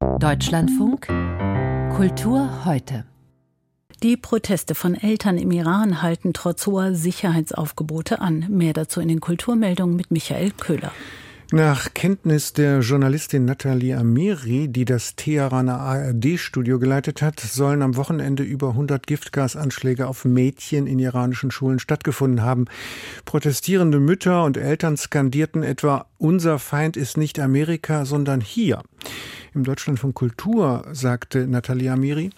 Deutschlandfunk Kultur heute. Die Proteste von Eltern im Iran halten trotz hoher Sicherheitsaufgebote an. Mehr dazu in den Kulturmeldungen mit Michael Köhler. Nach Kenntnis der Journalistin Nathalie Amiri, die das Teheraner ARD-Studio geleitet hat, sollen am Wochenende über 100 Giftgasanschläge auf Mädchen in iranischen Schulen stattgefunden haben. Protestierende Mütter und Eltern skandierten etwa, unser Feind ist nicht Amerika, sondern hier. Im Deutschland von Kultur sagte Nathalie Amiri,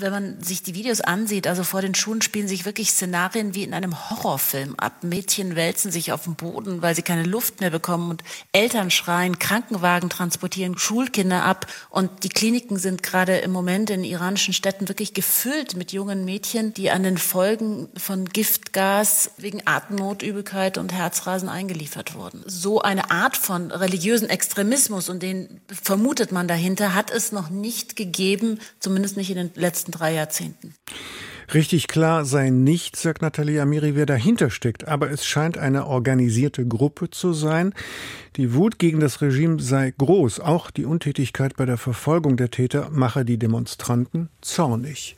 wenn man sich die Videos ansieht, also vor den Schulen spielen sich wirklich Szenarien wie in einem Horrorfilm ab. Mädchen wälzen sich auf dem Boden, weil sie keine Luft mehr bekommen und Eltern schreien, Krankenwagen transportieren Schulkinder ab und die Kliniken sind gerade im Moment in iranischen Städten wirklich gefüllt mit jungen Mädchen, die an den Folgen von Giftgas wegen Atemnot, Übelkeit und Herzrasen eingeliefert wurden. So eine Art von religiösen Extremismus und den vermutet man dahinter, hat es noch nicht gegeben, zumindest nicht in den letzten letzten drei Jahrzehnten. Richtig klar sei nicht, sagt Nathalie Amiri, wer dahinter steckt. Aber es scheint eine organisierte Gruppe zu sein. Die Wut gegen das Regime sei groß. Auch die Untätigkeit bei der Verfolgung der Täter mache die Demonstranten zornig.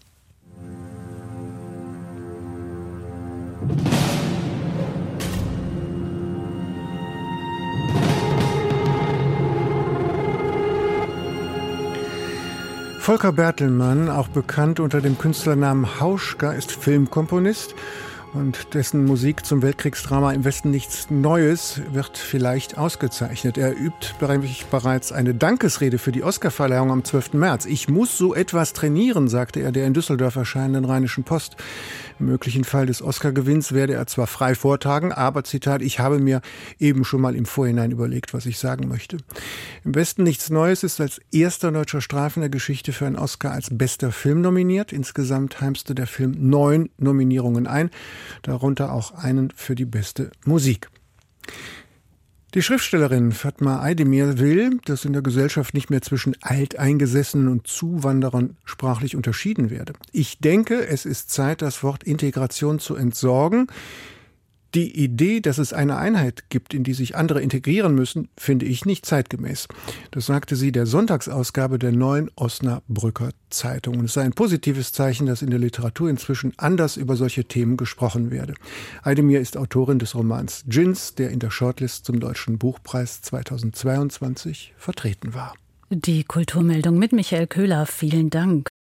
Volker Bertelmann, auch bekannt unter dem Künstlernamen Hauschka, ist Filmkomponist und dessen Musik zum Weltkriegsdrama im Westen nichts Neues wird vielleicht ausgezeichnet. Er übt bereits eine Dankesrede für die Oscarverleihung am 12. März. Ich muss so etwas trainieren, sagte er der in Düsseldorf erscheinenden Rheinischen Post. Möglichen Fall des Oscar-Gewinns werde er zwar frei vortragen, aber Zitat, ich habe mir eben schon mal im Vorhinein überlegt, was ich sagen möchte. Im Westen nichts Neues ist als erster deutscher Streifen der Geschichte für einen Oscar als bester Film nominiert. Insgesamt heimste der Film neun Nominierungen ein, darunter auch einen für die beste Musik. Die Schriftstellerin Fatma Aydemir will, dass in der Gesellschaft nicht mehr zwischen Alteingesessenen und Zuwanderern sprachlich unterschieden werde. Ich denke, es ist Zeit, das Wort Integration zu entsorgen. Die Idee, dass es eine Einheit gibt, in die sich andere integrieren müssen, finde ich nicht zeitgemäß. Das sagte sie der Sonntagsausgabe der neuen Osnabrücker Zeitung. Und es sei ein positives Zeichen, dass in der Literatur inzwischen anders über solche Themen gesprochen werde. Eidemir ist Autorin des Romans Gins, der in der Shortlist zum Deutschen Buchpreis 2022 vertreten war. Die Kulturmeldung mit Michael Köhler. Vielen Dank.